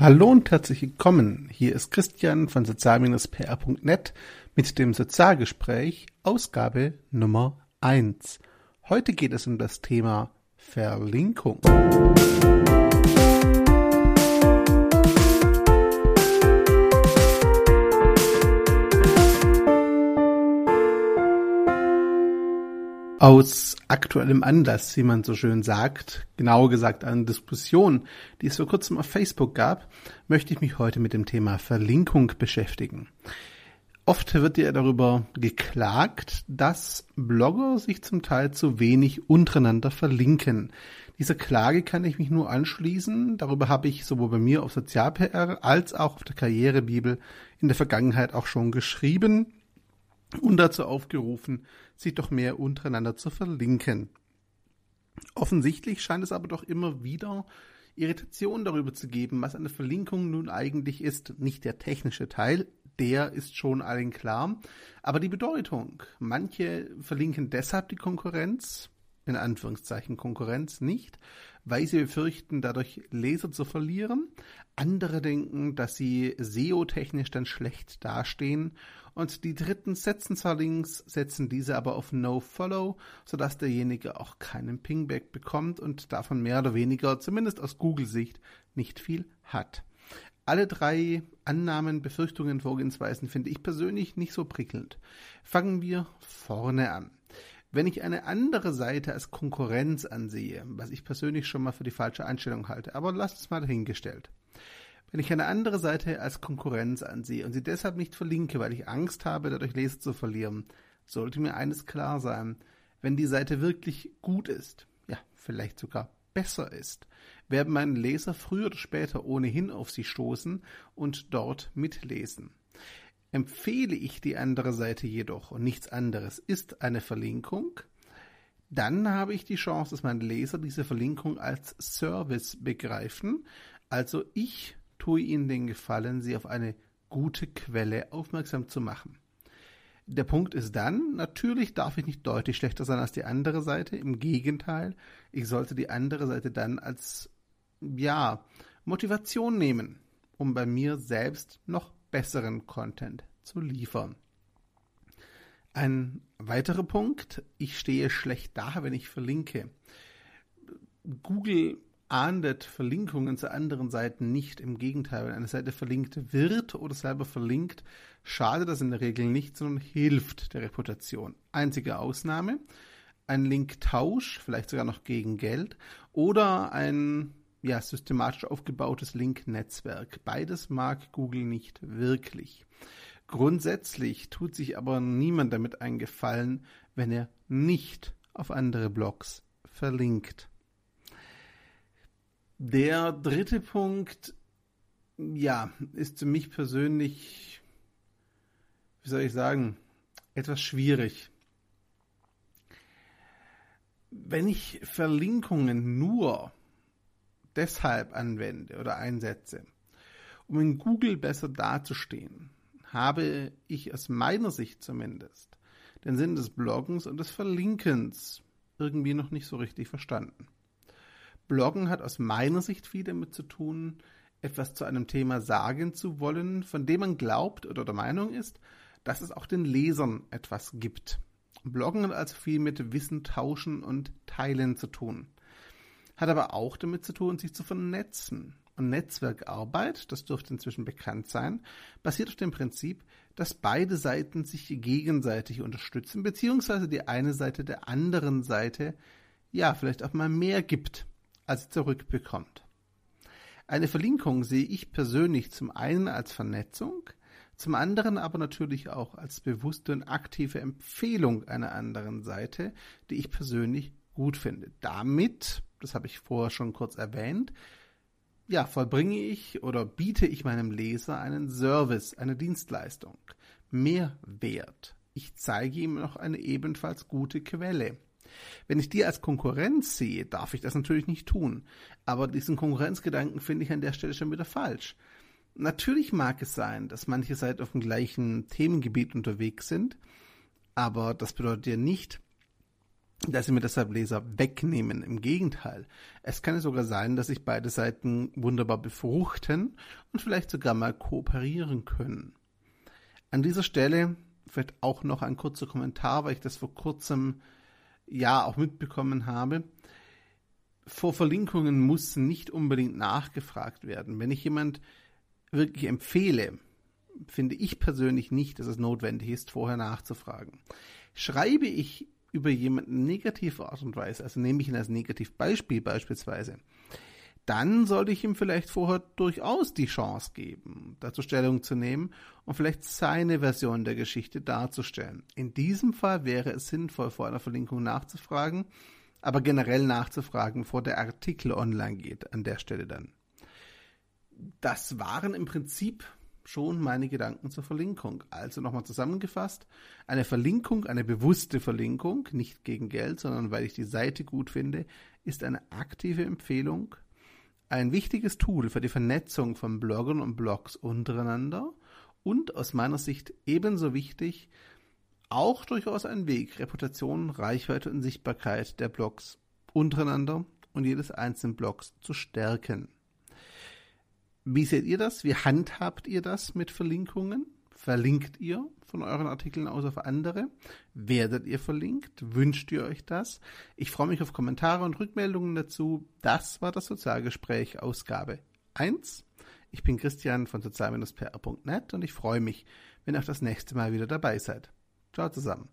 Hallo und herzlich willkommen. Hier ist Christian von sozial-pr.net mit dem Sozialgespräch Ausgabe Nummer 1. Heute geht es um das Thema Verlinkung. Aus aktuellem Anlass, wie man so schön sagt, genauer gesagt einer Diskussion, die es vor kurzem auf Facebook gab, möchte ich mich heute mit dem Thema Verlinkung beschäftigen. Oft wird ja darüber geklagt, dass Blogger sich zum Teil zu wenig untereinander verlinken. Dieser Klage kann ich mich nur anschließen. Darüber habe ich sowohl bei mir auf Sozial-PR als auch auf der Karrierebibel in der Vergangenheit auch schon geschrieben und dazu aufgerufen, sich doch mehr untereinander zu verlinken. Offensichtlich scheint es aber doch immer wieder Irritation darüber zu geben, was eine Verlinkung nun eigentlich ist. Nicht der technische Teil, der ist schon allen klar, aber die Bedeutung. Manche verlinken deshalb die Konkurrenz, in Anführungszeichen Konkurrenz nicht, weil sie befürchten, dadurch Leser zu verlieren. Andere denken, dass sie SEO-technisch dann schlecht dastehen. Und die Dritten setzen zwar Links, setzen diese aber auf No-Follow, sodass derjenige auch keinen Pingback bekommt und davon mehr oder weniger, zumindest aus Google-Sicht, nicht viel hat. Alle drei Annahmen, Befürchtungen, Vorgehensweisen finde ich persönlich nicht so prickelnd. Fangen wir vorne an. Wenn ich eine andere Seite als Konkurrenz ansehe, was ich persönlich schon mal für die falsche Einstellung halte, aber lasst es mal dahingestellt. Wenn ich eine andere Seite als Konkurrenz ansehe und sie deshalb nicht verlinke, weil ich Angst habe, dadurch Leser zu verlieren, sollte mir eines klar sein. Wenn die Seite wirklich gut ist, ja, vielleicht sogar besser ist, werden meine Leser früher oder später ohnehin auf sie stoßen und dort mitlesen. Empfehle ich die andere Seite jedoch und nichts anderes ist eine Verlinkung, dann habe ich die Chance, dass meine Leser diese Verlinkung als Service begreifen. Also ich tue ihnen den Gefallen, sie auf eine gute Quelle aufmerksam zu machen. Der Punkt ist dann, natürlich darf ich nicht deutlich schlechter sein als die andere Seite. Im Gegenteil, ich sollte die andere Seite dann als, ja, Motivation nehmen, um bei mir selbst noch besseren Content zu liefern. Ein weiterer Punkt, ich stehe schlecht da, wenn ich verlinke. Google ahndet Verlinkungen zu anderen Seiten nicht. Im Gegenteil, wenn eine Seite verlinkt wird oder selber verlinkt, schadet das in der Regel nicht, sondern hilft der Reputation. Einzige Ausnahme, ein Linktausch, vielleicht sogar noch gegen Geld, oder ein ja, systematisch aufgebautes Link-Netzwerk. Beides mag Google nicht wirklich. Grundsätzlich tut sich aber niemand damit einen Gefallen, wenn er nicht auf andere Blogs verlinkt. Der dritte Punkt, ja, ist für mich persönlich, wie soll ich sagen, etwas schwierig. Wenn ich Verlinkungen nur deshalb anwende oder einsetze, um in Google besser dazustehen, habe ich aus meiner Sicht zumindest den Sinn des Bloggens und des Verlinkens irgendwie noch nicht so richtig verstanden. Bloggen hat aus meiner Sicht viel damit zu tun, etwas zu einem Thema sagen zu wollen, von dem man glaubt oder der Meinung ist, dass es auch den Lesern etwas gibt. Bloggen hat also viel mit Wissen tauschen und teilen zu tun. Hat aber auch damit zu tun, sich zu vernetzen. Und Netzwerkarbeit, das dürfte inzwischen bekannt sein, basiert auf dem Prinzip, dass beide Seiten sich gegenseitig unterstützen, beziehungsweise die eine Seite der anderen Seite ja vielleicht auch mal mehr gibt, als sie zurückbekommt. Eine Verlinkung sehe ich persönlich zum einen als Vernetzung, zum anderen aber natürlich auch als bewusste und aktive Empfehlung einer anderen Seite, die ich persönlich gut finde. Damit, das habe ich vorher schon kurz erwähnt, ja, vollbringe ich oder biete ich meinem Leser einen Service, eine Dienstleistung, Mehrwert. Ich zeige ihm noch eine ebenfalls gute Quelle. Wenn ich die als Konkurrenz sehe, darf ich das natürlich nicht tun. Aber diesen Konkurrenzgedanken finde ich an der Stelle schon wieder falsch. Natürlich mag es sein, dass manche Seiten auf dem gleichen Themengebiet unterwegs sind, aber das bedeutet ja nicht, dass sie mir deshalb Leser wegnehmen. Im Gegenteil. Es kann sogar sein, dass sich beide Seiten wunderbar befruchten und vielleicht sogar mal kooperieren können. An dieser Stelle vielleicht auch noch ein kurzer Kommentar, weil ich das vor kurzem ja auch mitbekommen habe. Vor Verlinkungen muss nicht unbedingt nachgefragt werden. Wenn ich jemand wirklich empfehle, finde ich persönlich nicht, dass es notwendig ist, vorher nachzufragen. Schreibe ich über jemanden negative Art und Weise, also nehme ich ihn als Negativbeispiel beispielsweise, dann sollte ich ihm vielleicht vorher durchaus die Chance geben, dazu Stellung zu nehmen und vielleicht seine Version der Geschichte darzustellen. In diesem Fall wäre es sinnvoll, vor einer Verlinkung nachzufragen, aber generell nachzufragen, bevor der Artikel online geht, an der Stelle dann. Das waren im Prinzip schon meine Gedanken zur Verlinkung. Also nochmal zusammengefasst, eine Verlinkung, eine bewusste Verlinkung, nicht gegen Geld, sondern weil ich die Seite gut finde, ist eine aktive Empfehlung, ein wichtiges Tool für die Vernetzung von Bloggern und Blogs untereinander und aus meiner Sicht ebenso wichtig, auch durchaus ein Weg, Reputation, Reichweite und Sichtbarkeit der Blogs untereinander und jedes einzelnen Blogs zu stärken. Wie seht ihr das? Wie handhabt ihr das mit Verlinkungen? Verlinkt ihr von euren Artikeln aus auf andere? Werdet ihr verlinkt? Wünscht ihr euch das? Ich freue mich auf Kommentare und Rückmeldungen dazu. Das war das Sozialgespräch Ausgabe 1. Ich bin Christian von sozial-pr.net und ich freue mich, wenn ihr auch das nächste Mal wieder dabei seid. Ciao zusammen.